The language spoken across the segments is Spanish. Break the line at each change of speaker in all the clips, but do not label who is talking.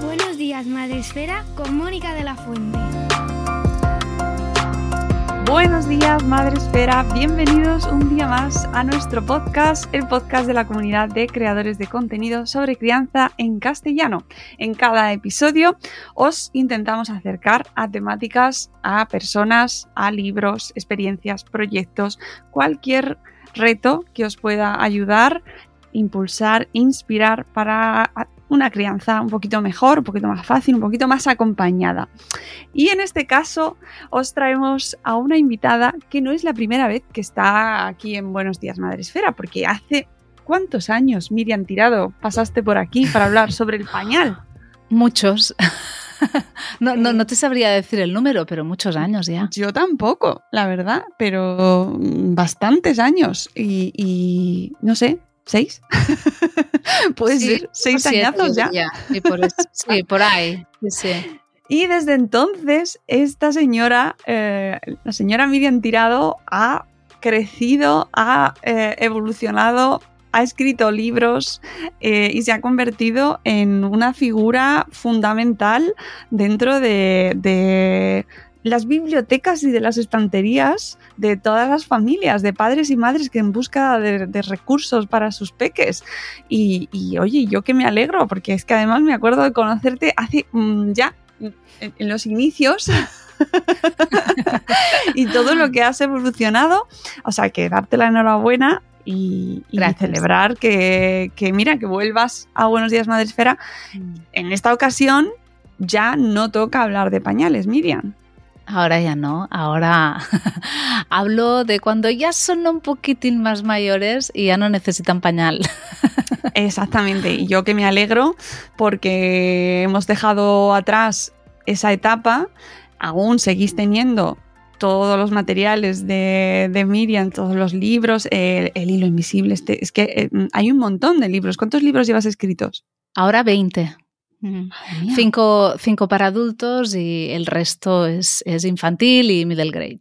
Buenos días, Madre Esfera,
con Mónica de la Fuente.
Buenos días, Madre Esfera. Bienvenidos un día más a nuestro podcast, el podcast de la comunidad de creadores de contenido sobre crianza en castellano. En cada episodio os intentamos acercar a temáticas, a personas, a libros, experiencias, proyectos, cualquier reto que os pueda ayudar impulsar, inspirar para una crianza un poquito mejor, un poquito más fácil, un poquito más acompañada. Y en este caso os traemos a una invitada que no es la primera vez que está aquí en Buenos Días Madre Esfera, porque hace cuántos años, Miriam Tirado, pasaste por aquí para hablar sobre el pañal.
Muchos. No, no, no, te sabría decir el número, pero muchos años ya.
Yo tampoco, la verdad, pero bastantes años. Y, y no sé, ¿Seis? Puede
sí,
ser, seis añazos ya.
ya. Y por eso, sí, por ahí. Sí.
Y desde entonces, esta señora, eh, la señora Miriam Tirado, ha crecido, ha eh, evolucionado, ha escrito libros eh, y se ha convertido en una figura fundamental dentro de, de las bibliotecas y de las estanterías de todas las familias, de padres y madres que en busca de, de recursos para sus peques. Y, y, oye, yo que me alegro, porque es que además me acuerdo de conocerte hace mmm, ya en, en los inicios. y todo lo que has evolucionado, o sea, que darte la enhorabuena y, y celebrar que, que, mira, que vuelvas a Buenos Días Madre Esfera. Mm. En esta ocasión ya no toca hablar de pañales, Miriam.
Ahora ya no, ahora hablo de cuando ya son un poquitín más mayores y ya no necesitan pañal.
Exactamente, y yo que me alegro porque hemos dejado atrás esa etapa, aún seguís teniendo todos los materiales de, de Miriam, todos los libros, el, el hilo invisible, este, es que eh, hay un montón de libros. ¿Cuántos libros llevas escritos?
Ahora 20. Cinco, cinco, para adultos y el resto es, es, infantil y middle grade.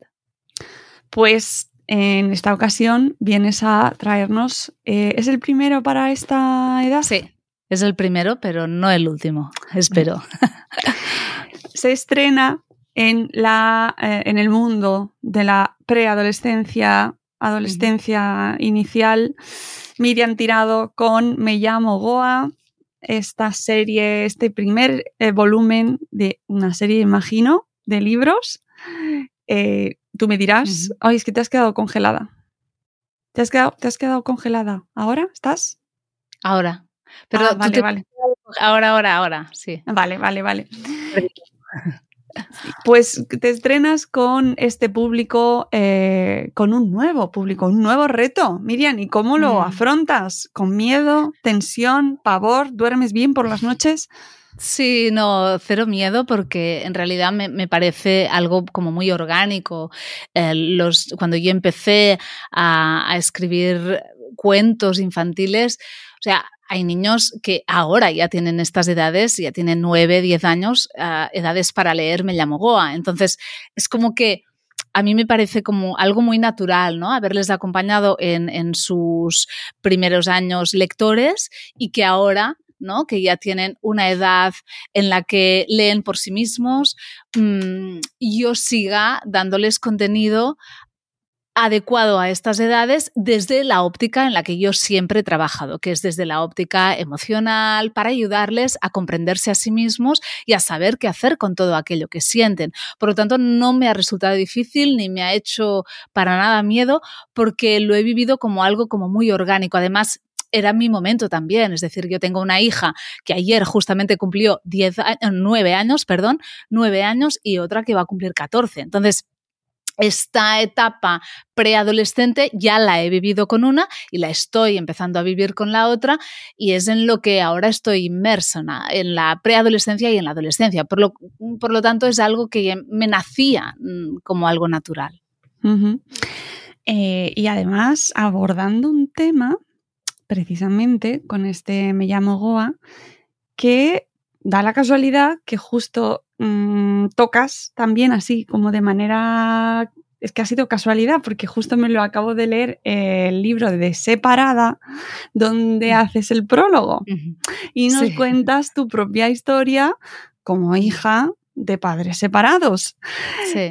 Pues en esta ocasión vienes a traernos. Eh, ¿Es el primero para esta edad?
Sí, es el primero, pero no el último, espero.
Se estrena en, la, eh, en el mundo de la preadolescencia, adolescencia inicial. Miriam Tirado con Me llamo Goa esta serie, este primer eh, volumen de una serie, imagino, de libros. Eh, tú me dirás, uh -huh. ay, es que te has quedado congelada. ¿Te has quedado, te has quedado congelada? ¿Ahora estás?
Ahora. Pero
ah, vale,
te...
vale.
Ahora, ahora, ahora, sí.
Vale, vale, vale. Pues te estrenas con este público, eh, con un nuevo público, un nuevo reto. Miriam, ¿y cómo lo mm. afrontas? ¿Con miedo, tensión, pavor? ¿Duermes bien por las noches?
Sí, no, cero miedo porque en realidad me, me parece algo como muy orgánico. Eh, los, cuando yo empecé a, a escribir cuentos infantiles, o sea, hay niños que ahora ya tienen estas edades, ya tienen 9, 10 años, uh, edades para leer Me llamo Goa. Entonces, es como que a mí me parece como algo muy natural, ¿no? Haberles acompañado en, en sus primeros años lectores y que ahora ¿no? Que ya tienen una edad en la que leen por sí mismos, mm, yo siga dándoles contenido adecuado a estas edades desde la óptica en la que yo siempre he trabajado, que es desde la óptica emocional, para ayudarles a comprenderse a sí mismos y a saber qué hacer con todo aquello que sienten. Por lo tanto, no me ha resultado difícil ni me ha hecho para nada miedo porque lo he vivido como algo como muy orgánico. Además, era mi momento también. Es decir, yo tengo una hija que ayer justamente cumplió 10, 9 años, perdón, 9 años y otra que va a cumplir 14. Entonces, esta etapa preadolescente ya la he vivido con una y la estoy empezando a vivir con la otra y es en lo que ahora estoy inmersa, en la preadolescencia y en la adolescencia. Por lo, por lo tanto, es algo que me nacía mm, como algo natural.
Eh, y además, abordando un tema, precisamente con este Me llamo Goa, que da la casualidad que justo Mm, tocas también así como de manera... Es que ha sido casualidad porque justo me lo acabo de leer eh, el libro de Separada, donde mm. haces el prólogo. Y nos cuentas tu propia historia como hija de padres separados.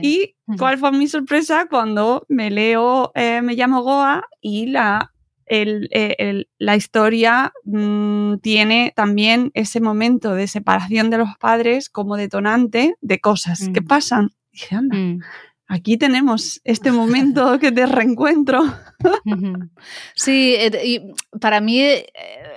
Y cuál fue mi sorpresa cuando me leo eh, Me llamo Goa y la eh, la historia mm, tiene también ese momento de separación de los padres como detonante de cosas que mm. pasan. dije, anda, mm aquí tenemos este momento que te reencuentro.
Sí, eh, y para mí, eh,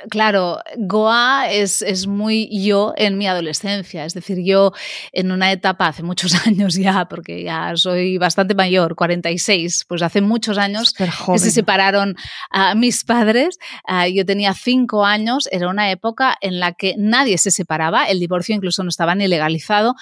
claro, Goa es, es, muy yo en mi adolescencia. Es decir, yo en una etapa, hace muchos años ya, porque ya soy bastante mayor, 46, pues hace muchos años que se separaron a mis padres. Ah, yo tenía cinco años, era una época en la que nadie se separaba, el divorcio incluso no estaba ni legalizado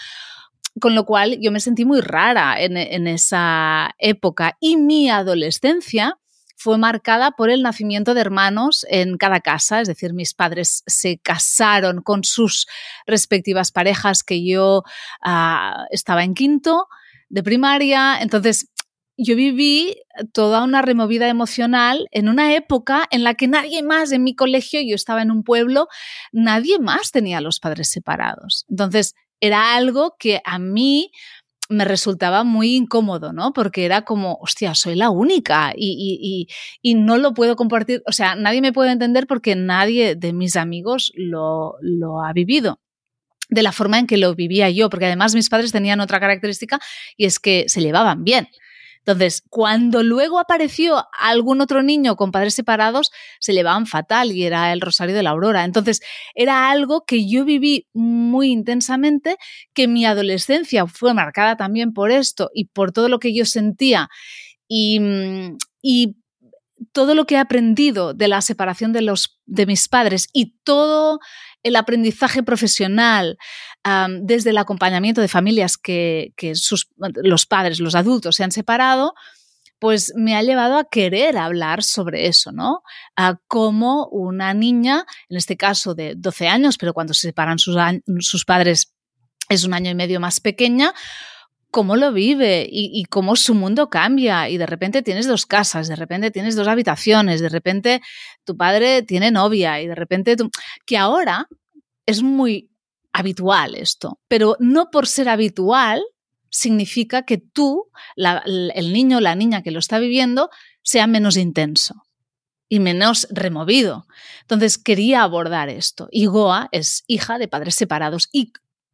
con lo cual yo me sentí muy rara en, esa época y mi adolescencia fue marcada por el nacimiento de hermanos en cada casa, es decir, mis padres se casaron con sus respectivas parejas que yo ah, estaba en quinto de primaria, entonces yo viví toda una removida emocional en una época en la que nadie más en mi colegio, yo estaba en un pueblo, nadie más tenía a los padres separados. Entonces, era algo que a mí me resultaba muy incómodo, ¿no? Porque era como, hostia, soy la única y, no lo puedo compartir, o sea, nadie me puede entender porque nadie de mis amigos lo, lo ha vivido de la forma en que lo vivía yo, porque además mis padres tenían otra característica y es que se llevaban bien. Entonces, cuando luego apareció algún otro niño con padres separados, se llevaban fatal y era el Rosario de la Aurora. Entonces, era algo que yo viví muy intensamente, que mi adolescencia fue marcada también por esto y por todo lo que yo sentía y, y todo lo que he aprendido de la separación de, los, de mis padres y todo el aprendizaje profesional, desde el acompañamiento de familias que, los padres, los adultos se han separado, pues me ha llevado a querer hablar sobre eso, ¿no? A cómo una niña, en este caso de 12 años, pero cuando se separan sus, sus padres es un año y medio más pequeña, cómo lo vive y, cómo su mundo cambia. Y de repente tienes dos casas, de repente tienes dos habitaciones, de repente tu padre tiene novia y de repente tú... que ahora es muy habitual esto, pero no por ser habitual significa que tú, el niño o la niña que lo está viviendo, sea menos intenso y menos removido. Entonces quería abordar esto. Y Goa es hija de padres separados y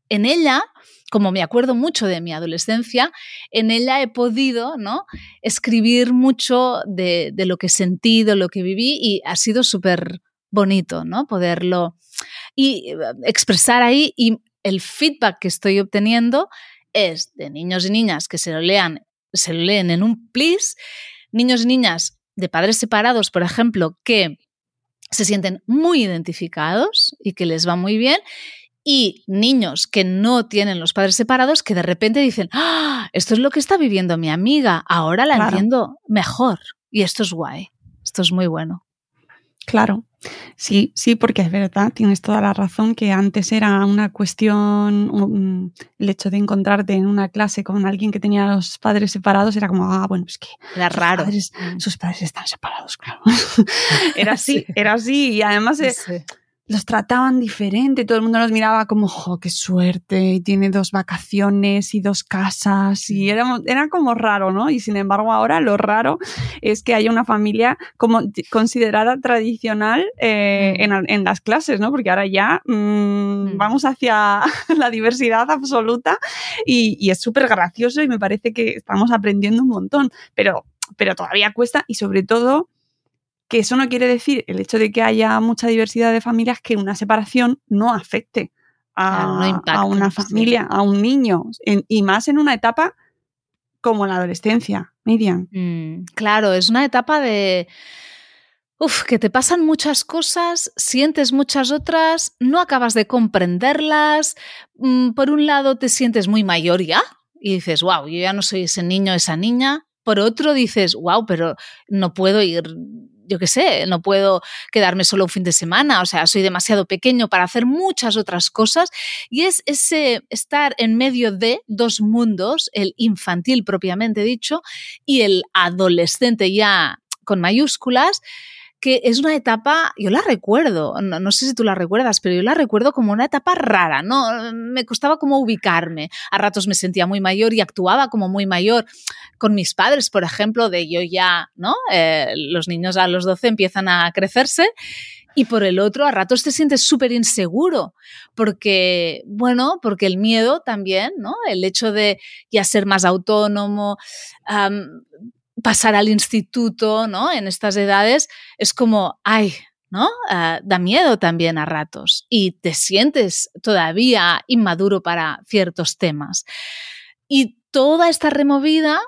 en ella como me acuerdo mucho de mi adolescencia, en ella he podido ¿no? escribir mucho de, lo que sentí, de lo que viví y ha sido súper bonito ¿no? poderlo y eh, expresar ahí y el feedback que estoy obteniendo es de niños y niñas que se lo lean, se lo leen en un plis, niños y niñas de padres separados, por ejemplo, que se sienten muy identificados y que les va muy bien, y niños que no tienen los padres separados que de repente dicen, ¡Ah, esto es lo que está viviendo mi amiga, ahora la entiendo mejor. Y esto es guay, esto es muy bueno.
Claro, sí, sí, porque es verdad, tienes toda la razón que antes era una cuestión, el hecho de encontrarte en una clase con alguien que tenía los padres separados era como, ah, bueno, es que
era raro.
sus padres están separados, claro. era así, era así y además... los trataban diferente, todo el mundo los miraba como, ¡jo, qué suerte! Y tiene dos vacaciones y dos casas y era, era como raro, ¿no? Y sin embargo ahora lo raro es que haya una familia como considerada tradicional eh, mm. en, las clases, ¿no? Porque ahora ya mm, mm. vamos hacia la diversidad absoluta y, y es súper gracioso y me parece que estamos aprendiendo un montón, pero, pero todavía cuesta y sobre todo que eso no quiere decir el hecho de que haya mucha diversidad de familias que una separación no afecte a, una familia, a un niño, y más en una etapa como la adolescencia, Miriam.
Mm, claro, es una etapa de... Uf, que te pasan muchas cosas, sientes muchas otras, no acabas de comprenderlas. Mm, por un lado te sientes muy mayor ya y dices, wow, yo ya no soy ese niño, esa niña. Por otro dices, wow, pero no puedo ir yo qué sé, no puedo quedarme solo un fin de semana, o sea, soy demasiado pequeño para hacer muchas otras cosas. Y es ese estar en medio de dos mundos, el infantil propiamente dicho y el adolescente ya con mayúsculas, que es una etapa, yo la recuerdo, no, sé si tú la recuerdas, pero yo la recuerdo como una etapa rara, ¿no? Me costaba como ubicarme. A ratos me sentía muy mayor y actuaba como muy mayor. Con mis padres, por ejemplo, de yo ya, ¿no? Eh, los niños a los 12 empiezan a crecerse. Y por el otro, a ratos te sientes súper inseguro, porque, bueno, porque el miedo también, ¿no? El hecho de ya ser más autónomo, pasar al instituto, ¿no? En estas edades es como, ay, ¿no? Ah, da miedo también a ratos y te sientes todavía inmaduro para ciertos temas. Y toda esta removida,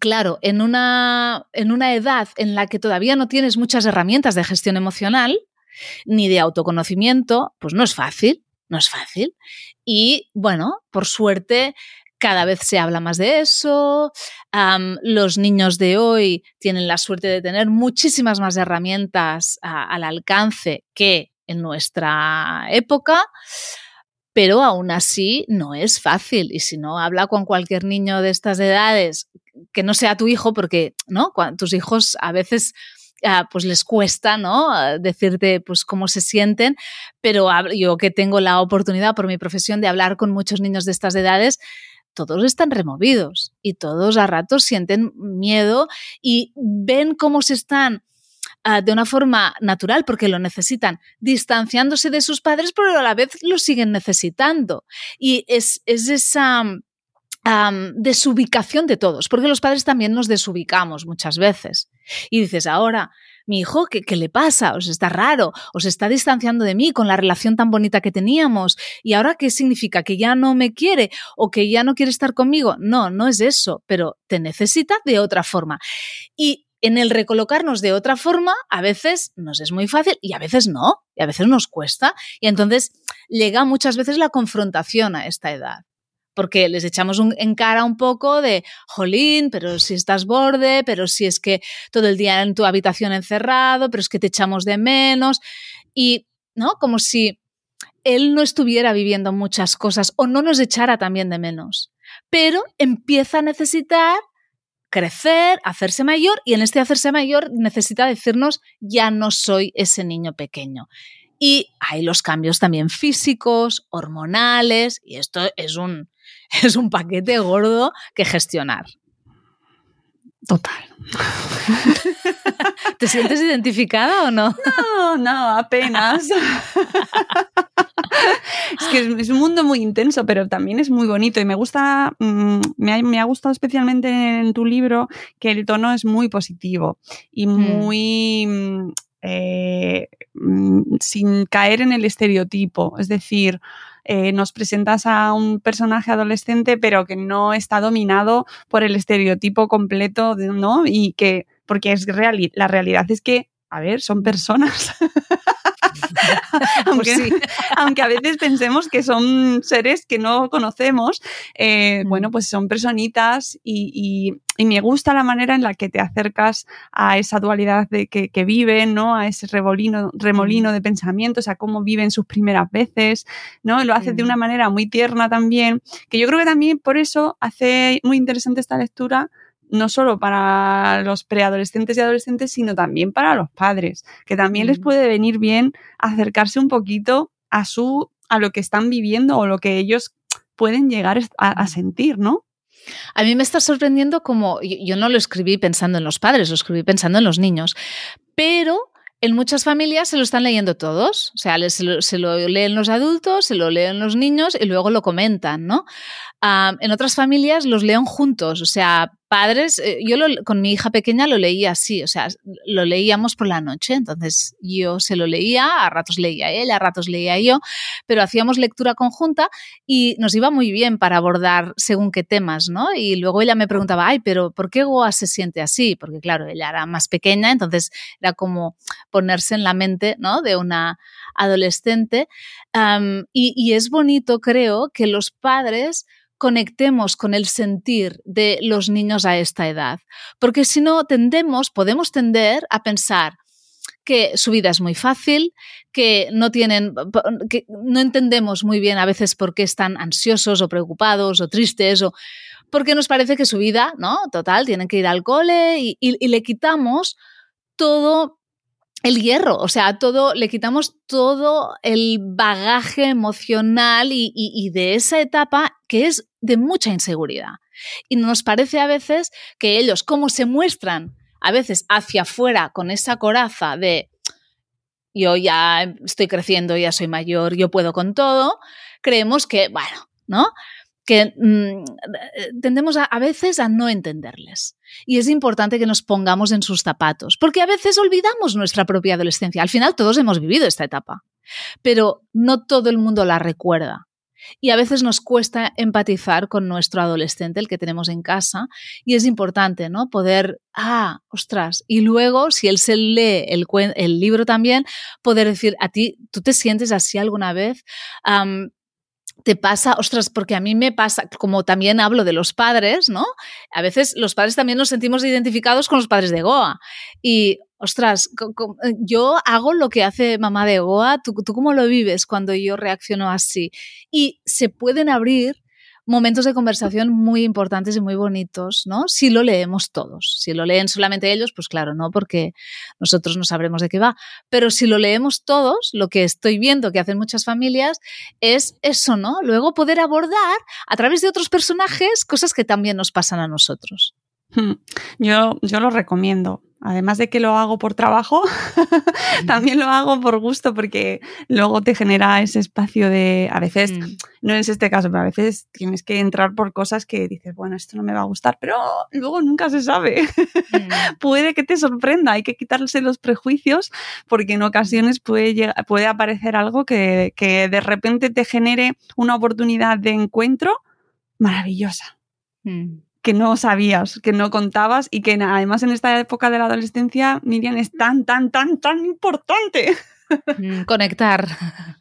claro, en una, en una edad en la que todavía no tienes muchas herramientas de gestión emocional ni de autoconocimiento, pues no es fácil, no es fácil. Y bueno, por suerte cada vez se habla más de eso. los niños de hoy tienen la suerte de tener muchísimas más herramientas al alcance que en nuestra época, pero aún así no es fácil. Y si no, habla con cualquier niño de estas edades que no sea tu hijo, porque ¿no? tus hijos a veces ah, pues les cuesta, ¿no? Decirte pues cómo se sienten, pero yo que tengo la oportunidad por mi profesión de hablar con muchos niños de estas edades, todos están removidos y todos a ratos sienten miedo y ven cómo se están ah, de una forma natural, porque lo necesitan, distanciándose de sus padres, pero a la vez lo siguen necesitando. Y es, esa desubicación de todos, porque los padres también nos desubicamos muchas veces. Y dices, ahora mi hijo, ¿qué, ¿qué, le pasa? ¿Os está raro? ¿Os está distanciando de mí con la relación tan bonita que teníamos? ¿Y ahora qué significa? ¿Que ya no me quiere o que ya no quiere estar conmigo? No, no es eso, pero te necesita de otra forma. Y en el recolocarnos de otra forma, a veces nos es muy fácil y a veces no, y a veces nos cuesta. Y entonces llega muchas veces la confrontación a esta edad porque les echamos en cara un poco de, jolín, pero si estás borde, pero si es que todo el día en tu habitación encerrado, pero es que te echamos de menos. Y, ¿no? Como si él no estuviera viviendo muchas cosas o no nos echara también de menos. Pero empieza a necesitar crecer, hacerse mayor y en este hacerse mayor necesita decirnos ya no soy ese niño pequeño. Y hay los cambios también físicos, hormonales, y esto es un, es un paquete gordo que gestionar.
Total.
¿Te sientes identificada o no?
No, no, apenas. es que es, un mundo muy intenso, pero también es muy bonito y me gusta, mm, me, ha, gustado especialmente en tu libro que el tono es muy positivo y mm. muy... Mm, eh, sin caer en el estereotipo. Es decir, eh, nos presentas a un personaje adolescente, pero que no está dominado por el estereotipo completo, ¿no? Y que, porque es real, la realidad es que, a ver, son personas. aunque, aunque, a veces pensemos que son seres que no conocemos, eh, bueno, pues son personitas y, me gusta la manera en la que te acercas a esa dualidad de que, viven, ¿no? A ese remolino, remolino de pensamientos, a cómo viven sus primeras veces, ¿no? Lo haces de una manera muy tierna también, que yo creo que también por eso hace muy interesante esta lectura no solo para los preadolescentes y adolescentes, sino también para los padres, que también les puede venir bien acercarse un poquito a su a lo que están viviendo o lo que ellos pueden llegar a, sentir, ¿no?
A mí me está sorprendiendo como yo no lo escribí pensando en los padres, lo escribí pensando en los niños, pero en muchas familias se lo están leyendo todos, o sea, se lo, leen los adultos, se lo leen los niños y luego lo comentan, ¿no? en otras familias los leen juntos, o sea, padres, eh, yo con mi hija pequeña lo leía así, o sea, lo leíamos por la noche, entonces yo se lo leía, a ratos leía ella, a ratos leía yo, pero hacíamos lectura conjunta y nos iba muy bien para abordar según qué temas, ¿no? Y luego ella me preguntaba, ay, pero ¿por qué Goa se siente así? Porque claro, ella era más pequeña, entonces era como ponerse en la mente, ¿no? De una adolescente. y es bonito, creo, que los padres conectemos con el sentir de los niños a esta edad. Porque si no, tendemos, podemos tender a pensar que su vida es muy fácil, que no tienen, que no entendemos muy bien a veces por qué están ansiosos o preocupados o tristes o porque nos parece que su vida, ¿no? Total, tienen que ir al cole y, y le quitamos todo el hierro, o sea, todo, le quitamos todo el bagaje emocional y, de esa etapa que es de mucha inseguridad. Y nos parece a veces que ellos, como se muestran a veces hacia afuera con esa coraza de yo ya estoy creciendo, ya soy mayor, yo puedo con todo, creemos que, bueno, ¿no? Que mm, tendemos a, veces a no entenderles. Y es importante que nos pongamos en sus zapatos, porque a veces olvidamos nuestra propia adolescencia. Al final todos hemos vivido esta etapa, pero no todo el mundo la recuerda. Y a veces nos cuesta empatizar con nuestro adolescente, el que tenemos en casa, y es importante, ¿no? Poder, ah, ostras, y luego, si él se lee el, el libro también, poder decir, a ti, ¿tú te sientes así alguna vez? Te pasa, ostras, porque a mí me pasa, como también hablo de los padres, ¿no? A veces los padres también nos sentimos identificados con los padres de Goa. Y, ostras, yo hago lo que hace mamá de Goa, ¿tú, tú cómo lo vives cuando yo reacciono así? Y se pueden abrir momentos de conversación muy importantes y muy bonitos, ¿no? Si lo leemos todos. Si lo leen solamente ellos, pues claro, no, porque nosotros no sabremos de qué va. Pero si lo leemos todos, lo que estoy viendo que hacen muchas familias es eso, ¿no? Luego poder abordar a través de otros personajes cosas que también nos pasan a nosotros.
Hmm. Yo, yo lo recomiendo además de que lo hago por trabajo, también lo hago por gusto porque luego te genera ese espacio de, a veces, mm. no es este caso, pero a veces tienes que entrar por cosas que dices, bueno, esto no me va a gustar, pero luego nunca se sabe. Mm. puede que te sorprenda, hay que quitarse los prejuicios porque en ocasiones puede, puede aparecer algo que, que de repente te genere una oportunidad de encuentro maravillosa. Mm que no sabías, que no contabas y que además en esta época de la adolescencia, Miriam, es tan, tan, tan, tan importante.
Mm, conectar.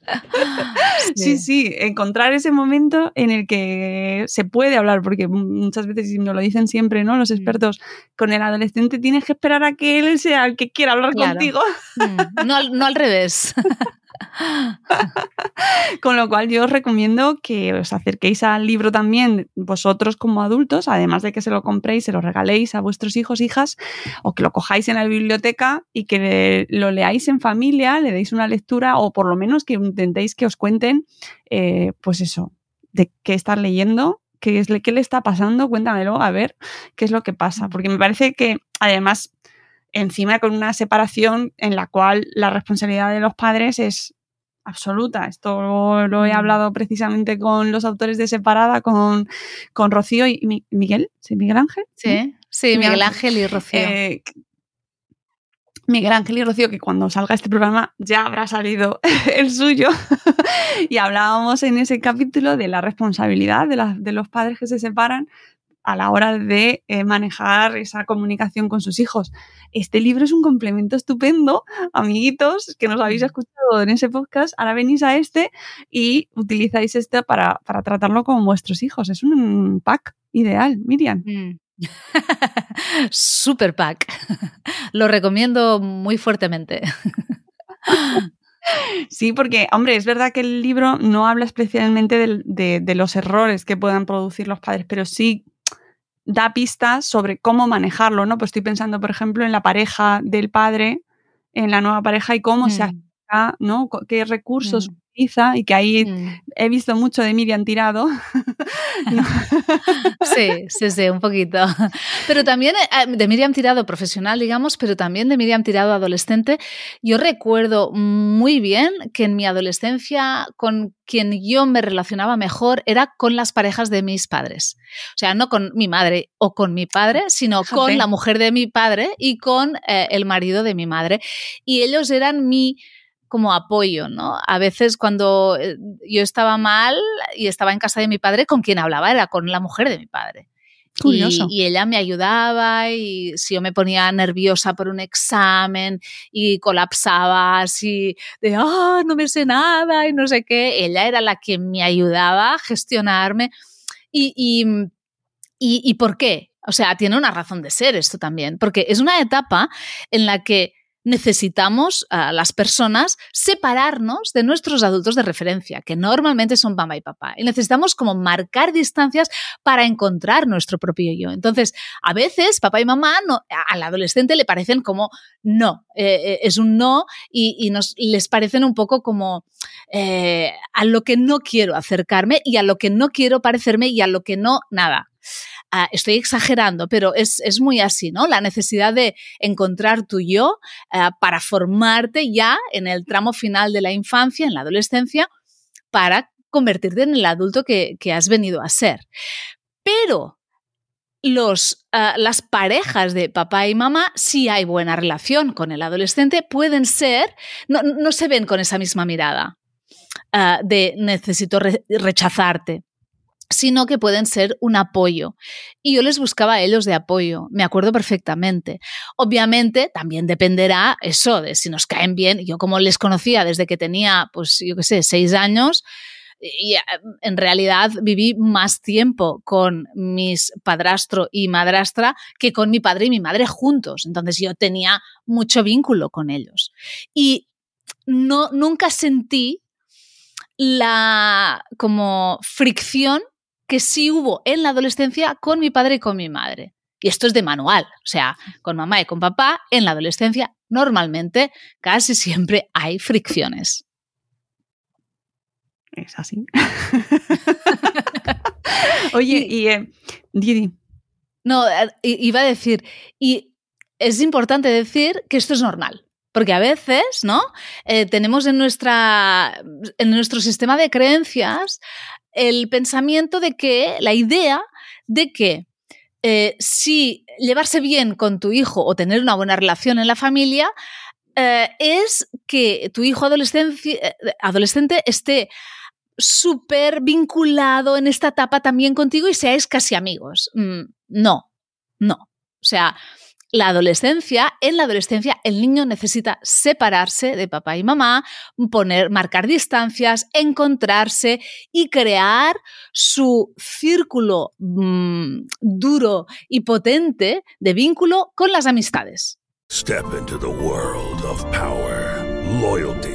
sí. sí, encontrar ese momento en el que se puede hablar, porque muchas veces, y nos lo dicen siempre, ¿no? Los mm. expertos, con el adolescente tienes que esperar a que él sea el que quiera hablar contigo.
Mm, no, no al revés.
Con lo cual yo os recomiendo que os acerquéis al libro también vosotros como adultos, además de que se lo compréis, se lo regaléis a vuestros hijos, hijas, o que lo cojáis en la biblioteca y que lo leáis en familia, le deis una lectura o por lo menos que intentéis que os cuenten, eh, pues eso, de qué están leyendo ¿Qué, es, ¿Qué le está pasando? Cuéntamelo, a ver qué es lo que pasa. Porque me parece que, además, encima con una separación en la cual la responsabilidad de los padres es absoluta. Esto lo, he mm. hablado precisamente con los autores de Separada, con, con Rocío y Miguel, ¿sí? Miguel Ángel.
Sí, sí, Miguel Ángel y Rocío. Eh,
Miguel Ángel y Rocío, que cuando salga este programa ya habrá salido el suyo. y hablábamos en ese capítulo de la responsabilidad de, de los padres que se separan a la hora de eh, manejar esa comunicación con sus hijos. Este libro es un complemento estupendo, amiguitos, que nos habéis mm. escuchado en ese podcast, ahora venís a este y utilizáis este para, tratarlo con vuestros hijos. Es un pack ideal, Miriam. Mm.
Super pack. Lo recomiendo muy fuertemente.
Sí, porque, hombre, es verdad que el libro no habla especialmente de, los errores que puedan producir los padres, pero sí da pistas sobre cómo manejarlo, ¿no? Pues estoy pensando, por ejemplo, en la pareja del padre, en la nueva pareja y cómo se
Mm.
acerca, ¿no? ¿Qué recursos
Mm.
Y que ahí
Mm.
he visto mucho de Miriam Tirado.
Sí, sí, sí, un poquito. Pero también eh, de Miriam Tirado profesional, digamos, pero también de Miriam Tirado adolescente. Yo recuerdo muy bien que en mi adolescencia con quien yo me relacionaba mejor era con las parejas de mis padres. O sea, no con mi madre o con mi padre, sino con la mujer de mi padre y con eh, el marido de mi madre. Y ellos eran mi como apoyo, ¿no? A veces cuando eh, yo estaba mal y estaba en casa de mi padre, con quien hablaba era con la mujer de mi padre.
Curioso.
Y, y ella me ayudaba y si yo me ponía nerviosa por un examen y colapsaba así de, ah, no me sé nada y no sé qué, ella era la que me ayudaba a gestionarme. Y, y, y, ¿Y por qué? O sea, tiene una razón de ser esto también, porque es una etapa en la que necesitamos a las personas separarnos de nuestros adultos de referencia, que normalmente son mamá y papá. Y necesitamos como marcar distancias para encontrar nuestro propio yo. Entonces, a veces papá y mamá no, al adolescente le parecen como no, eh, es un no y, y, nos, les parecen un poco como eh, a lo que no quiero acercarme y a lo que no quiero parecerme y a lo que no, nada. Uh, estoy exagerando, pero es, es, muy así, ¿no? La necesidad de encontrar tu yo uh, para formarte ya en el tramo final de la infancia, en la adolescencia, para convertirte en el adulto que, has venido a ser. Pero los, uh, las parejas de papá y mamá, si hay buena relación con el adolescente, pueden ser, no, no se ven con esa misma mirada de necesito re rechazarte sino que pueden ser un apoyo. Y yo les buscaba a ellos de apoyo, me acuerdo perfectamente. Obviamente también dependerá eso de si nos caen bien. Yo como les conocía desde que tenía, pues yo qué sé, seis años, y en realidad viví más tiempo con mis padrastro y madrastra que con mi padre y mi madre juntos. Entonces yo tenía mucho vínculo con ellos. Y no, nunca sentí la como fricción que sí hubo en la adolescencia con mi padre y con mi madre. Y esto es de manual, o sea, con mamá y con papá en la adolescencia normalmente casi siempre hay fricciones.
Es así. Oye, y, y eh, Didi.
No, iba a decir, y es importante decir que esto es normal. Porque a veces, ¿no? Eh, tenemos en, nuestra, en nuestro sistema de creencias el pensamiento de que, la idea de que eh, si llevarse bien con tu hijo o tener una buena relación en la familia eh, es que tu hijo adolescente, adolescente esté súper vinculado en esta etapa también contigo y seáis casi amigos. Mm, no, no. O sea, la adolescencia, en la adolescencia el niño necesita separarse de papá y mamá, poner, marcar distancias, encontrarse y crear su círculo mmm, duro y potente de vínculo con las amistades.
Step into the world of power, loyalty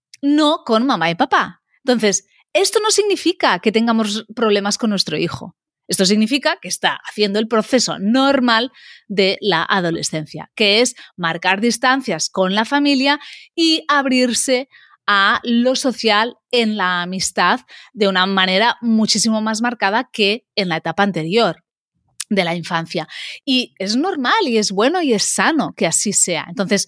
No con mamá y papá. Entonces, esto no significa que tengamos problemas con nuestro hijo. Esto significa que está haciendo el proceso normal de la adolescencia, que es marcar distancias con la familia y abrirse a lo social en la amistad de una manera muchísimo más marcada que en la etapa anterior de la infancia. Y es normal y es bueno y es sano que así sea. Entonces,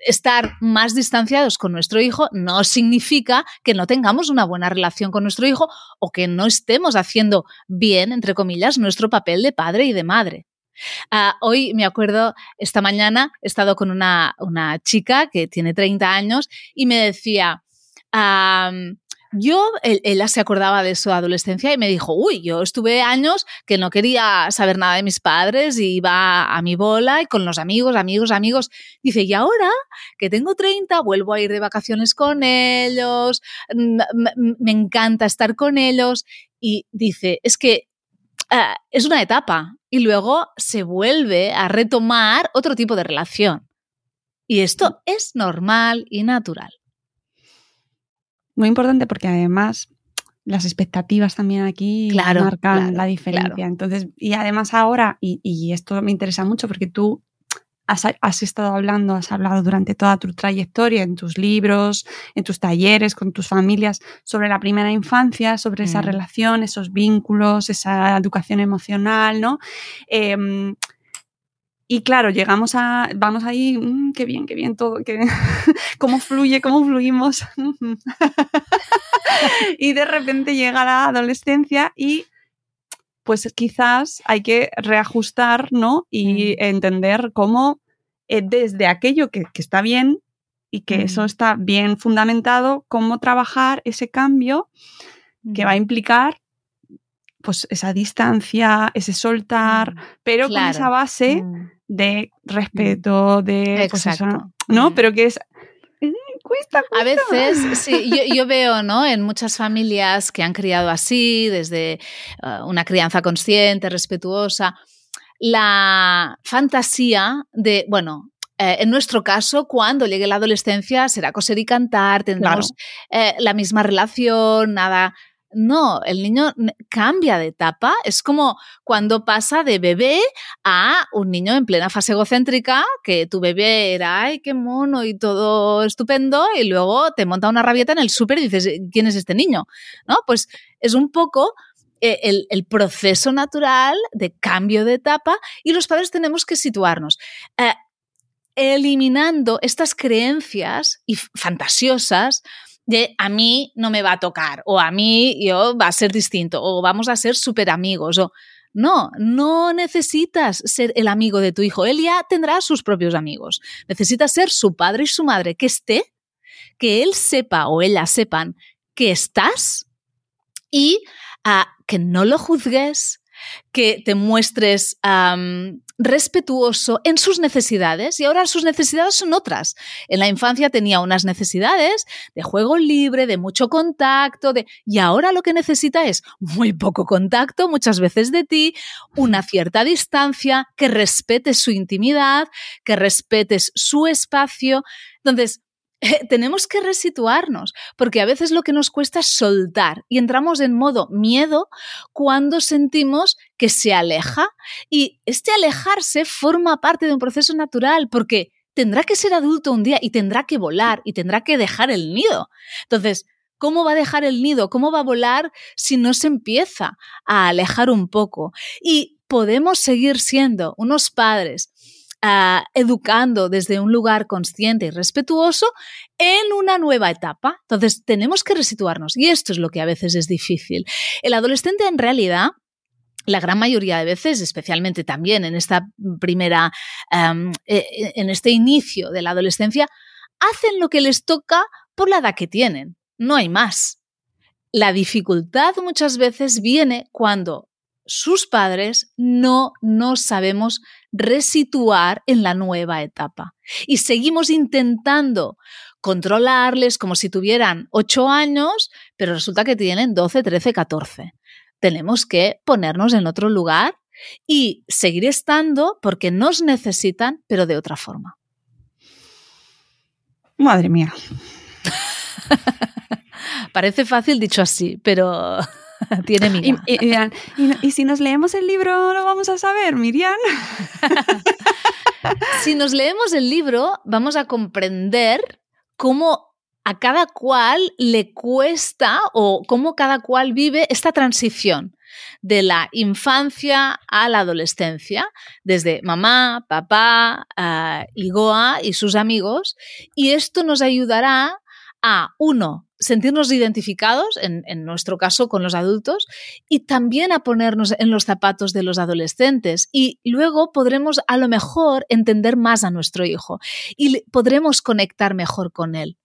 estar más distanciados con nuestro hijo no significa que no tengamos una buena relación con nuestro hijo o que no estemos haciendo bien, entre comillas, nuestro papel de padre y de madre. Uh, hoy me acuerdo, esta mañana he estado con una, una chica que tiene 30 años y me decía, yo, ella se acordaba de su adolescencia y me dijo, uy, yo estuve años que no quería saber nada de mis padres y iba a mi bola y con los amigos, amigos, amigos. Dice, y ahora que tengo 30, vuelvo a ir de vacaciones con ellos, me encanta estar con ellos. Y dice, es que ah, es una etapa y luego se vuelve a retomar otro tipo de relación. Y esto es normal y natural.
Muy importante porque además las expectativas también aquí marcan la diferencia. Entonces, y además ahora, y, esto me interesa mucho porque tú has, estado hablando, has hablado durante toda tu trayectoria en tus libros, en tus talleres, con tus familias, sobre la primera infancia, sobre esa mm. relación, esos vínculos, esa educación emocional, ¿no? Em, y claro, llegamos a, vamos ahí, mm, qué bien, qué bien todo, que, cómo fluye, cómo fluimos. y de repente llega la adolescencia y pues quizás hay que reajustar, ¿no? Y mm. entender cómo eh, desde aquello que, está bien y que eso mm. está bien fundamentado, cómo trabajar ese cambio que va a implicar pues esa distancia, ese soltar, pero con esa base de respeto, de pues, Exacto. ¿no? Pero que es eh, Cuesta,
A veces, sí, yo, veo ¿no? en muchas familias que han criado así, desde eh, una crianza consciente, respetuosa, la fantasía de, bueno, eh, en nuestro caso, cuando llegue la adolescencia, será coser y cantar, tendremos la misma relación, nada no, el niño cambia de etapa. Es como cuando pasa de bebé a un niño en plena fase egocéntrica, que tu bebé era, ay, qué mono y todo estupendo, y luego te monta una rabieta en el súper y dices, ¿quién es este niño? ¿No? Pues es un poco eh, el, proceso natural de cambio de etapa y los padres tenemos que situarnos. Eh, eliminando estas creencias y fantasiosas a mí no me va a tocar o a mí yo va a ser distinto o vamos a ser súper amigos o no, no necesitas ser el amigo de tu hijo, él ya tendrá sus propios amigos. Necesitas ser su padre y su madre, que esté, que él sepa o ella sepan que estás y ah, que no lo juzgues, que te muestres respetuoso en sus necesidades y ahora sus necesidades son otras. En la infancia tenía unas necesidades de juego libre, de mucho contacto, de, y ahora lo que necesita es muy poco contacto, muchas veces de ti, una cierta distancia, que respetes su intimidad, que respetes su espacio. Entonces, tenemos que resituarnos, porque a veces lo que nos cuesta es soltar y entramos en modo miedo cuando sentimos que se aleja y este alejarse forma parte de un proceso natural porque tendrá que ser adulto un día y tendrá que volar y tendrá que dejar el nido. Entonces, ¿cómo va a dejar el nido? ¿Cómo va a volar si no se empieza a alejar un poco? Y podemos seguir siendo unos padres Ah, educando desde un lugar consciente y respetuoso en una nueva etapa. Entonces, tenemos que resituarnos y esto es lo que a veces es difícil. El adolescente en realidad la gran mayoría de veces, especialmente también en esta primera, e, e, en este inicio de la adolescencia, hacen lo que les toca por la edad que tienen. No hay más. La dificultad muchas veces viene cuando sus padres no nos sabemos resituar en la nueva etapa. Y seguimos intentando controlarles como si tuvieran 8 años, pero resulta que tienen 12, 13, 14. Tenemos que ponernos en otro lugar y seguir estando porque nos necesitan, pero de otra forma.
Madre mía.
Parece fácil dicho así, pero Tiene Miriam.
Y, si nos leemos el libro, lo vamos a saber, Miriam.
si nos leemos el libro, vamos a comprender cómo a cada cual le cuesta o cómo cada cual vive esta transición de la infancia a la adolescencia, desde mamá, papá, uh, Igoa y sus amigos, y esto nos ayudará a, uno, sentirnos identificados, en, nuestro caso con los adultos, y también a ponernos en los zapatos de los adolescentes. Y luego podremos a lo mejor entender más a nuestro hijo y podremos conectar mejor con él.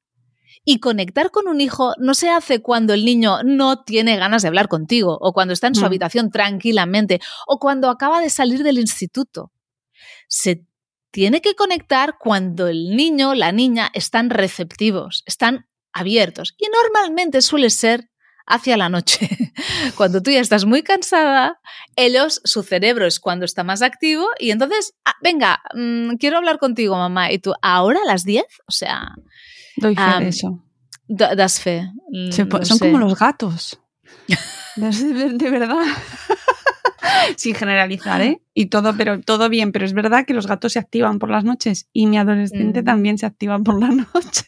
Y conectar con un hijo no se hace cuando el niño no tiene ganas de hablar contigo, o cuando está en su
Mm.
habitación tranquilamente, o cuando acaba de salir del instituto. Se tiene que conectar cuando el niño, la niña están receptivos, están abiertos. Y normalmente suele ser hacia la noche. Cuando tú ya estás muy cansada, ellos, su cerebro es cuando está más activo y entonces, ah, venga, mm, quiero hablar contigo, mamá. Y tú, ¿ahora a las 10? O sea,
Doy fe
Am,
de eso.
da- das fe. mm,
Se
no
son
sé.
como los gatos. De, de verdad. Sin generalizar, ¿eh? Y todo, pero todo bien, pero es verdad que los gatos se activan por las noches y mi adolescente
Mm.
también se activa por la noche.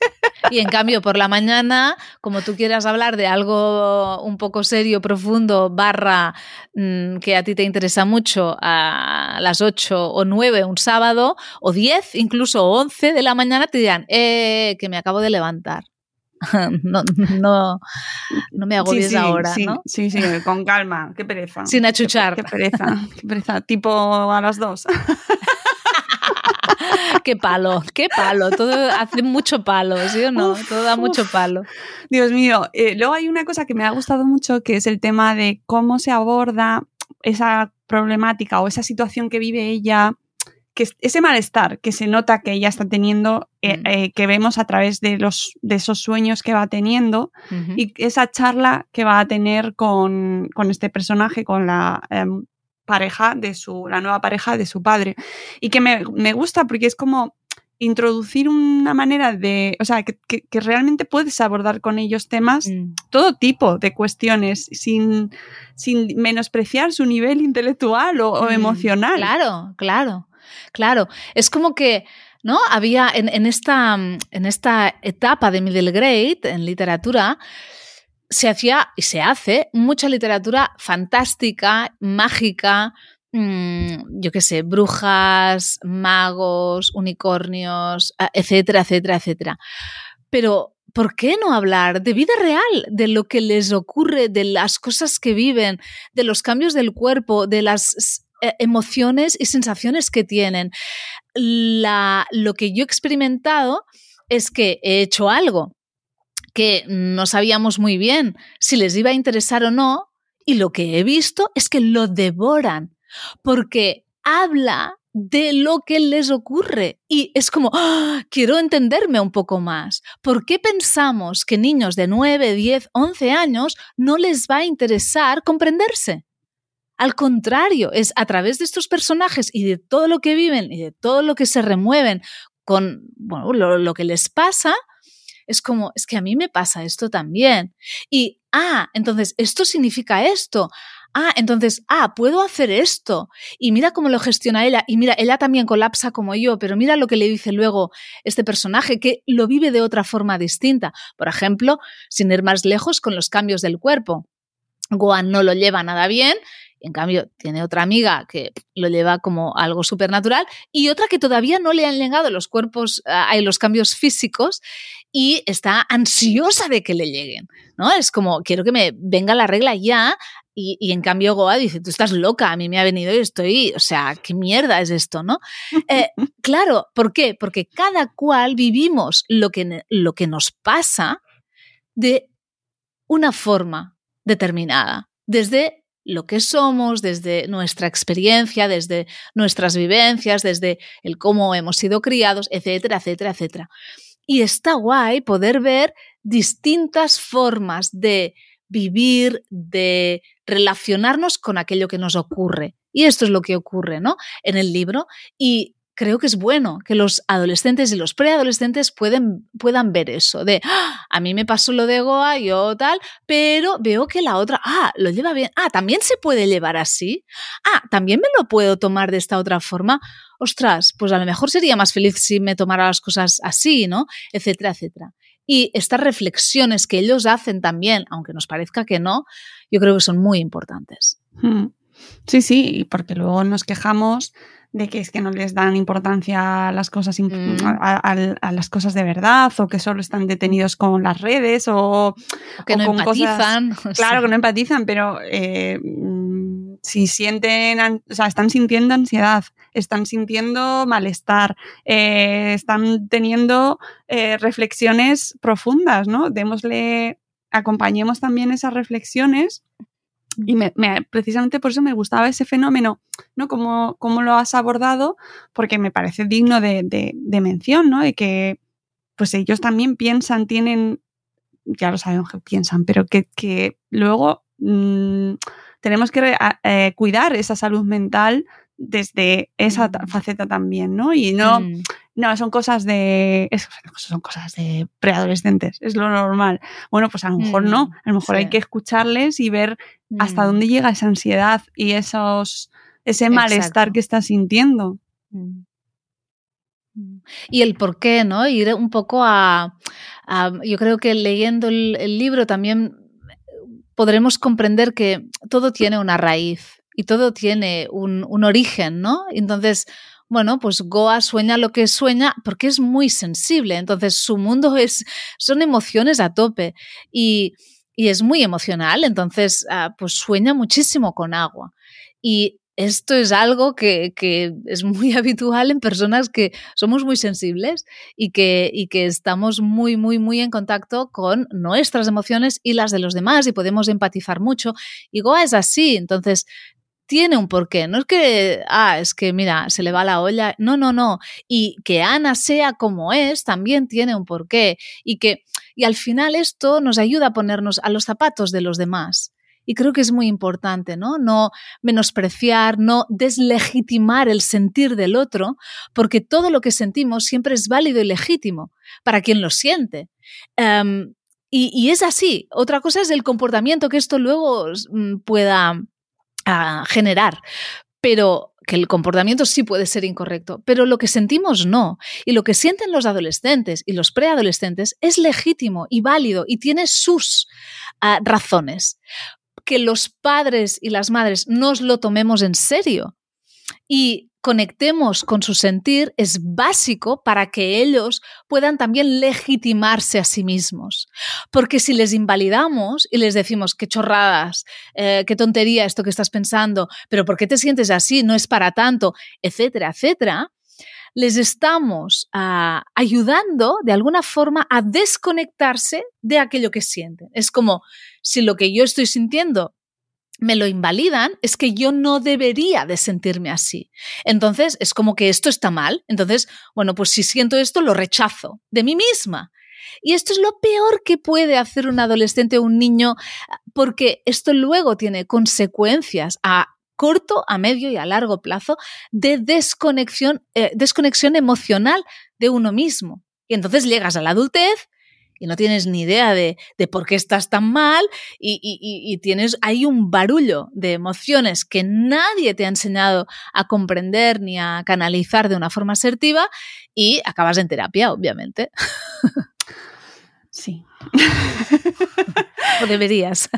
Y en cambio, por la mañana, como tú quieras hablar de algo un poco serio, profundo, barra mm, que a ti te interesa mucho a las 8 o 9 un sábado, o 10, incluso 11 de la mañana, te dirán, eh, que me acabo de levantar. no, no, no me agobies
sí, sí,
ahora,
sí,
¿no?
Sí, sí, con calma, qué pereza.
Sin achuchar.
Qué, qué pereza, qué pereza. Tipo a las dos.
qué palo, qué palo. Todo hace mucho palo, ¿sí o no?
Uf,
Todo da mucho
uf.
palo.
Dios mío, eh, luego hay una cosa que me ha gustado mucho, que es el tema de cómo se aborda esa problemática o esa situación que vive ella, que es- ese malestar que se nota que ella está teniendo, eh,
Mm.
eh, que vemos a través de, los, de esos sueños que va teniendo y esa charla que va a tener con, con este personaje, con la em, pareja de su, la nueva pareja de su padre. Y que me, me gusta porque es como introducir una manera de, o sea, que, que- que realmente puedes abordar con ellos temas,
Mm.
todo tipo de cuestiones, sin, sin menospreciar su nivel intelectual o, o
Mm,
emocional.
Claro, claro, claro. Es como que, ¿no? Había en, esta, mm, en esta etapa de middle grade, en literatura, se hacía y se hace mucha literatura fantástica, mágica, mm, yo qué sé, brujas, magos, unicornios, etcétera, etcétera, etcétera. Pero, ¿por qué no hablar de vida real, de lo que les ocurre, de las cosas que viven, de los cambios del cuerpo, de las eh, emociones y sensaciones que tienen? La- lo que yo he experimentado es que he hecho algo que no sabíamos muy bien si les iba a interesar o no, y lo que he visto es que lo devoran, porque habla de lo que les ocurre y es como, ¡ah! quiero entenderme un poco más. ¿Por qué pensamos que niños de 9, 10, 11 años no les va a interesar comprenderse? Al contrario, es a través de estos personajes y de todo lo que viven y de todo lo que se remueven con lo, lo que les pasa, es como, es que a mí me pasa esto también. Y, ah, entonces, esto significa esto. Ah, entonces, ah, puedo hacer esto. Y mira cómo lo gestiona ella. Y mira, ella también colapsa como yo, pero mira lo que le dice luego este personaje, que lo vive de otra forma distinta. Por ejemplo, sin ir más lejos, con los cambios del cuerpo. Gohan no lo lleva nada bien, en cambio tiene otra amiga que lo lleva como algo supernatural y otra que todavía no le han llegado los cuerpos, hay los cambios físicos y está ansiosa de que le lleguen, ¿no? Es como, quiero que me venga la regla ya y, y en cambio Goa dice, tú estás loca, a mí me ha venido y estoy, o sea, ¿qué mierda es esto, no? Eh, claro, ¿por qué? Porque cada cual vivimos lo que, lo que nos pasa de una forma determinada, desde lo que somos, desde nuestra experiencia, desde nuestras vivencias, desde el cómo hemos sido criados, etcétera, etcétera, etcétera. Y está guay poder ver distintas formas de vivir, de relacionarnos con aquello que nos ocurre. Y esto es lo que ocurre, ¿no? En el libro. Y creo que es bueno que los adolescentes y los preadolescentes pueden, puedan ver eso, de, ¡Ah! a mí me pasó lo de Goa, yo tal, pero veo que la otra, ah, lo lleva bien, ah, también se puede llevar así, ah, también me lo puedo tomar de esta otra forma, ostras, pues a lo mejor sería más feliz si me tomara las cosas así, ¿no? Etcétera, etcétera. Y estas reflexiones que ellos hacen también, aunque nos parezca que no, yo creo que son muy importantes.
Hmm. Sí, sí, porque luego nos quejamos de que es que no les dan importancia a las cosas mm. a, a, a, las cosas de verdad o que solo están detenidos con las redes o,
o que
o
no
con
empatizan.
Cosas, claro, que no empatizan, pero eh, si sienten, o sea, están sintiendo ansiedad, están sintiendo malestar, eh, están teniendo eh, reflexiones profundas, ¿no? Démosle, acompañemos también esas reflexiones y me, precisamente por eso me gustaba ese fenómeno, ¿no? Como, como lo has abordado, porque me parece digno de, de, mención, ¿no? De que pues ellos también piensan, tienen, ya lo sabemos que piensan, pero que, que luego mm, tenemos que eh, cuidar esa salud mental desde esa mm. faceta también, ¿no? Y no, mm. No, son cosas de, son cosas de preadolescentes, es lo normal. Bueno, pues a lo mejor no, a lo mejor hay que escucharles y ver hasta dónde llega esa ansiedad y esos, ese malestar que estás sintiendo.
Y el por qué, ¿no? Ir un poco a, yo creo que leyendo el, libro también podremos comprender que todo tiene una raíz y todo tiene un, un, origen, ¿no? Entonces, bueno, pues Goa sueña lo que sueña porque es muy sensible, entonces su mundo es, son emociones a tope y, y es muy emocional, entonces ah, pues sueña muchísimo con agua. Y esto es algo que, es muy habitual en personas que somos muy sensibles y que, y que estamos muy, muy, muy en contacto con nuestras emociones y las de los demás y podemos empatizar mucho. Y Goa es así, entonces tiene un porqué. No es que, ah, es que mira, se le va la olla. No, no, no. Y que Ana sea como es también tiene un porqué. Y que, y al final esto nos ayuda a ponernos a los zapatos de los demás. Y creo que es muy importante, ¿no? No menospreciar, no deslegitimar el sentir del otro, porque todo lo que sentimos siempre es válido y legítimo para quien lo siente. Em, y, es así. Otra cosa es el comportamiento que esto luego mm, pueda ah, generar. Pero que el comportamiento sí puede ser incorrecto, pero lo que sentimos no. Y lo que sienten los adolescentes y los preadolescentes es legítimo y válido y tiene sus ah, razones que los padres y las madres nos lo tomemos en serio y conectemos con su sentir es básico para que ellos puedan también legitimarse a sí mismos. Porque si les invalidamos y les decimos qué chorradas, eh, qué tontería esto que estás pensando, pero ¿por qué te sientes así? No es para tanto, etcétera, etcétera, les estamos ah, ayudando de alguna forma a desconectarse de aquello que sienten. Es como si lo que yo estoy sintiendo me lo invalidan, es que yo no debería de sentirme así. Entonces, es como que esto está mal. Entonces, bueno, pues si siento esto, lo rechazo de mí misma. Y esto es lo peor que puede hacer un adolescente o un niño, porque esto luego tiene consecuencias a corto, a medio y a largo plazo de desconexión, eh, desconexión emocional de uno mismo. Y entonces llegas a la adultez y no tienes ni idea de, por qué estás tan mal y, y, tienes ahí un barullo de emociones que nadie te ha enseñado a comprender ni a canalizar de una forma asertiva y acabas en terapia, obviamente.
Sí.
o deberías.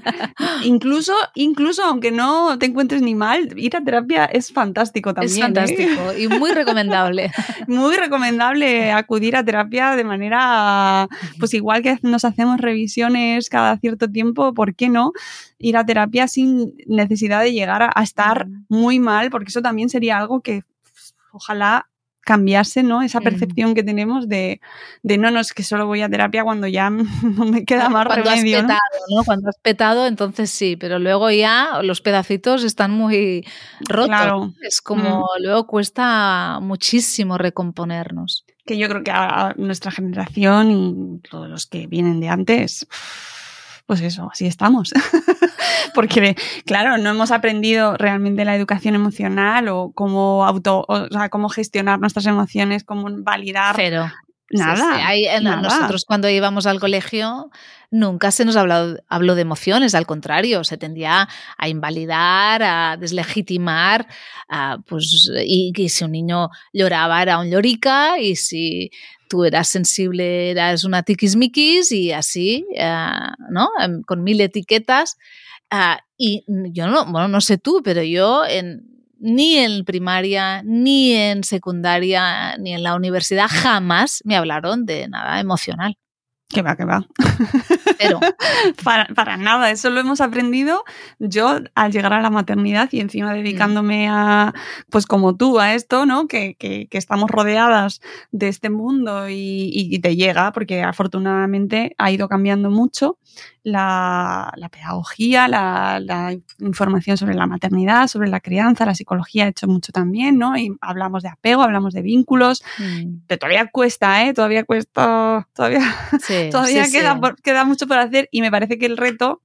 incluso, incluso aunque no te encuentres ni mal, ir a terapia es fantástico también.
Es
¿eh?
fantástico y muy recomendable.
muy recomendable acudir a terapia de manera, pues igual que nos hacemos revisiones cada cierto tiempo, ¿por qué no? Ir a terapia sin necesidad de llegar a, a estar muy mal, porque eso también sería algo que pues, ojalá cambiarse, ¿no? Esa percepción que tenemos de, de, no, no, es que solo voy a terapia cuando ya no me queda más
cuando
remedio.
Has petado, ¿no? Cuando has petado, entonces sí, pero luego ya los pedacitos están muy rotos. Es como, mm. luego cuesta muchísimo recomponernos.
Que yo creo que a nuestra generación y todos los que vienen de antes pues eso, así estamos. Porque, claro, no hemos aprendido realmente la educación emocional o cómo auto, o sea, cómo gestionar nuestras emociones, cómo validar.
Cero.
Nada,
Nosotros cuando íbamos al colegio nunca se nos habló, habló de emociones, al contrario, se tendía a invalidar, a deslegitimar, pues, y, y, si un niño lloraba era un llorica y si tú eras sensible, eras una tiquismiquis y así, eh, ¿no? Em, con mil etiquetas. Ah, y yo no, bueno, no sé tú, pero yo en, ni en primaria, ni en secundaria, ni en la universidad jamás me hablaron de nada emocional.
Que va, que va.
Pero
para, para, nada, eso lo hemos aprendido yo al llegar a la maternidad y encima dedicándome a, pues como tú, a esto, ¿no? Que, que, que estamos rodeadas de este mundo y, y, te llega, porque afortunadamente ha ido cambiando mucho la, la pedagogía, la, la, información sobre la maternidad, sobre la crianza, la psicología ha hecho mucho también, ¿no? Y hablamos de apego, hablamos de vínculos, mm. pero todavía cuesta, ¿eh? Todavía cuesta, todavía... Sí todavía queda, queda mucho por hacer y me parece que el reto,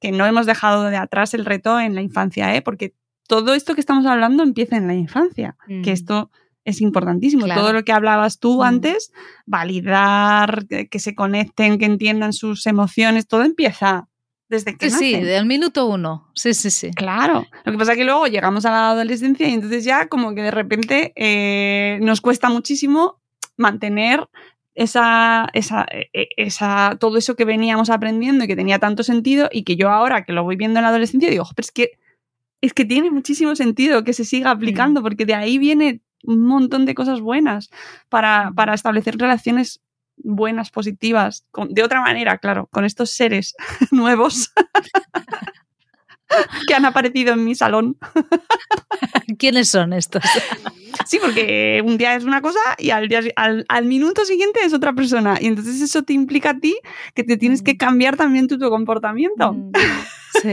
que no hemos dejado de atrás el reto en la infancia, ¿eh? porque todo esto que estamos hablando empieza en la infancia, que mm. esto es importantísimo. Todo lo que hablabas tú antes, validar, que, se conecten, que entiendan sus emociones, todo empieza desde que
Sí, del minuto uno. Sí, sí, sí.
Claro. Lo que pasa es que luego llegamos a la adolescencia y entonces ya como que de repente eh, nos cuesta muchísimo mantener esa, esa, e, e, esa, todo eso que veníamos aprendiendo y que tenía tanto sentido y que yo ahora que lo voy viendo en la adolescencia digo, pero es que, es que tiene muchísimo sentido que se siga aplicando porque de ahí viene un montón de cosas buenas para, para establecer relaciones buenas, positivas, de otra manera, claro, con estos seres nuevos que han aparecido en mi salón.
¿Quiénes son estos?
Sí, porque un día es una cosa y al, día, al, al, minuto siguiente es otra persona. Y entonces eso te implica a ti que te tienes que mm. cambiar también tu, tu comportamiento. Mm.
Sí,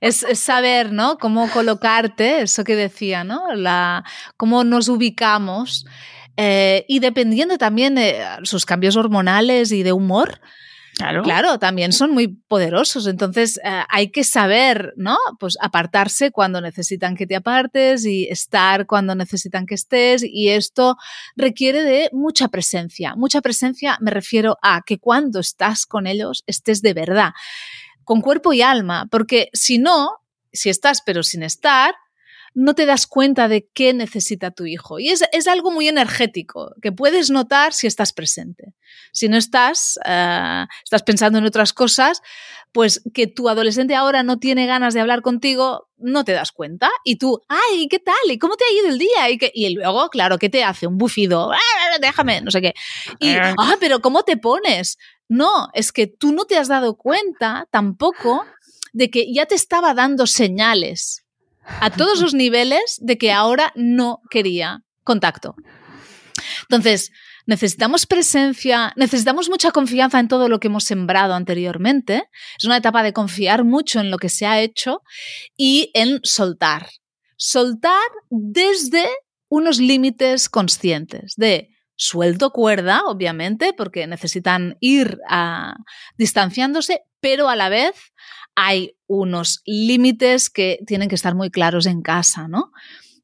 es, es, saber, ¿no? Cómo colocarte, eso que decía, ¿no? La, cómo nos ubicamos. Eh, y dependiendo también de sus cambios hormonales y de humor, Claro. también son muy poderosos. Entonces eh, hay que saber, ¿no? Pues apartarse cuando necesitan que te apartes y estar cuando necesitan que estés. Y esto requiere de mucha presencia. Mucha presencia me refiero a que cuando estás con ellos estés de verdad, con cuerpo y alma. Porque si no, si estás pero sin estar, no te das cuenta de qué necesita tu hijo. Y es, algo muy energético que puedes notar si estás presente. Si no estás, eh, estás pensando en otras cosas, pues que tu adolescente ahora no tiene ganas de hablar contigo, no te das cuenta. Y tú, ay, ¿qué tal? ¿Y cómo te ha ido el día? Y, y luego, claro, ¿qué te hace? Un bufido, ah, déjame, no sé qué. Y, eh. ah, pero ¿cómo te pones? No, es que tú no te has dado cuenta tampoco de que ya te estaba dando señales a todos los niveles de que ahora no quería contacto. Entonces, necesitamos presencia, necesitamos mucha confianza en todo lo que hemos sembrado anteriormente. Es una etapa de confiar mucho en lo que se ha hecho y en soltar. Soltar desde unos límites conscientes de suelto cuerda, obviamente, porque necesitan ir a, distanciándose, pero a la vez hay unos límites que tienen que estar muy claros en casa, ¿no?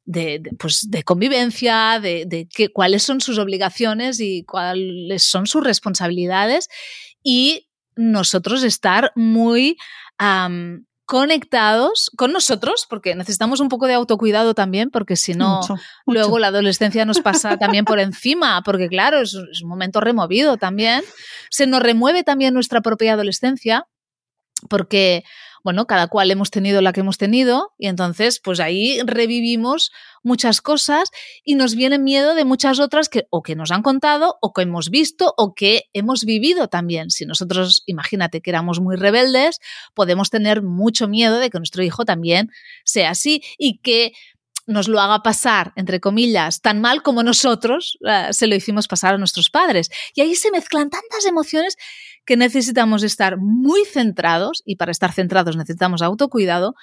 De, pues de convivencia, de, cuáles son sus obligaciones y cuáles son sus responsabilidades y nosotros estar muy conectados con nosotros, porque necesitamos un poco de autocuidado también, porque si no, luego la adolescencia nos pasa también por encima, porque claro, es, es un momento removido también. Se nos remueve también nuestra propia adolescencia porque, bueno, cada cual hemos tenido la que hemos tenido y entonces pues ahí revivimos muchas cosas y nos viene miedo de muchas otras que o que nos han contado o que hemos visto o que hemos vivido también. Si nosotros, imagínate que éramos muy rebeldes, podemos tener mucho miedo de que nuestro hijo también sea así y que nos lo haga pasar, entre comillas, tan mal como nosotros uh, se lo hicimos pasar a nuestros padres. Y ahí se mezclan tantas emociones que necesitamos estar muy centrados, y para estar centrados necesitamos autocuidado,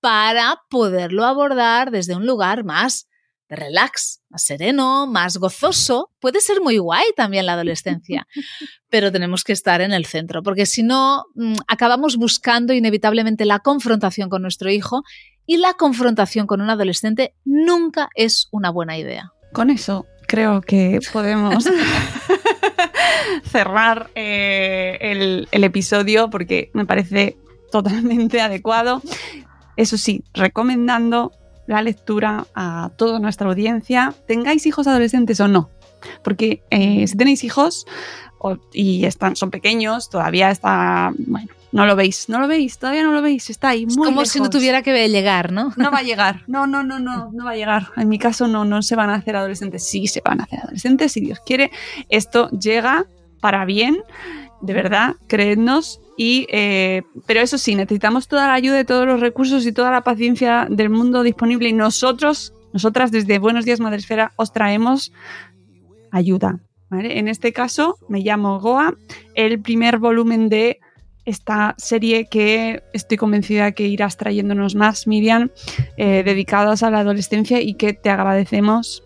para poderlo abordar desde un lugar más de relax, más sereno, más gozoso. Puede ser muy guay también la adolescencia, pero tenemos que estar en el centro, porque si no, mm, acabamos buscando inevitablemente la confrontación con nuestro hijo y la confrontación con un adolescente nunca es una buena idea.
Con eso creo que podemos cerrar eh, el, episodio porque me parece totalmente adecuado. Eso sí, recomendando la lectura a toda nuestra audiencia, tengáis hijos adolescentes o no. Porque eh, si tenéis hijos y están, son pequeños, todavía está, bueno, no lo veis, no lo veis, todavía no lo veis, está ahí muy
Como si no tuviera que llegar, ¿no?
No va a llegar, no, no, no, no, no va a llegar. En mi caso no, no se van a hacer adolescentes, sí se van a hacer adolescentes, si Dios quiere. Esto llega para bien de verdad, creednos. Y, eh, pero eso sí, necesitamos toda la ayuda todos los recursos y toda la paciencia del mundo disponible y nosotros, nosotras desde Buenos Días Madresfera os traemos ayuda. En este caso me llamo Goa, el primer volumen de esta serie que estoy convencida que irás trayéndonos más, Miriam, eh, dedicadas a la adolescencia y que te agradecemos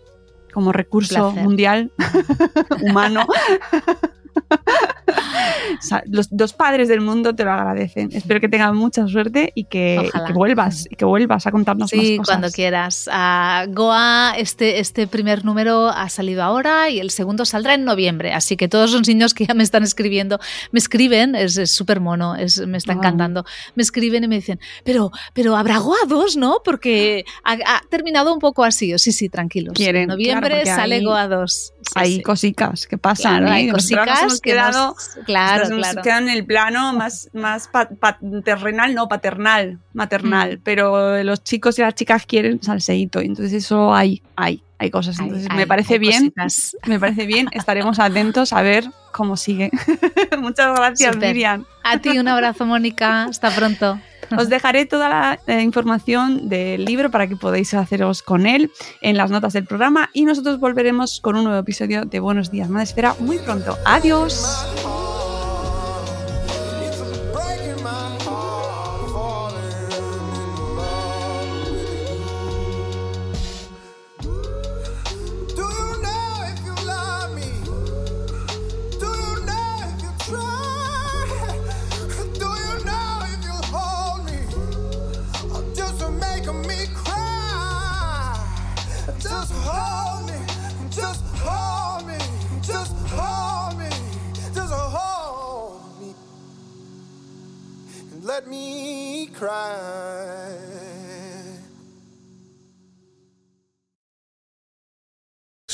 como recurso mundial humano los dos padres del mundo te lo agradecen. Espero que tengan mucha suerte y que, vuelvas y que vuelvas a contarnos más cosas.
cuando quieras. Goa, este, este primer número ha salido ahora y el segundo saldrá en noviembre. Así que todos los niños que ya me están escribiendo, me escriben, es súper mono, es, me está encantando. Me escriben y me dicen, pero, pero habrá Goa 2, ¿no? Porque ha, terminado un poco así. Sí, sí, tranquilos. en noviembre sale Goa 2.
hay cositas que pasan.
hay cositas
hemos quedado,
claro, claro.
quedan en el plano más, más terrenal, no paternal, maternal. Mm. Pero los chicos y las chicas quieren salseíto. Entonces eso hay, hay, hay cosas. Entonces me parece bien, me parece bien. Estaremos atentos a ver cómo sigue. Muchas gracias, Miriam.
A ti un abrazo, Mónica. Hasta pronto.
Os dejaré toda la eh, información del libro para que podáis haceros con él en las notas del programa y nosotros volveremos con un nuevo episodio de Buenos Días Madresfera muy pronto. Adiós.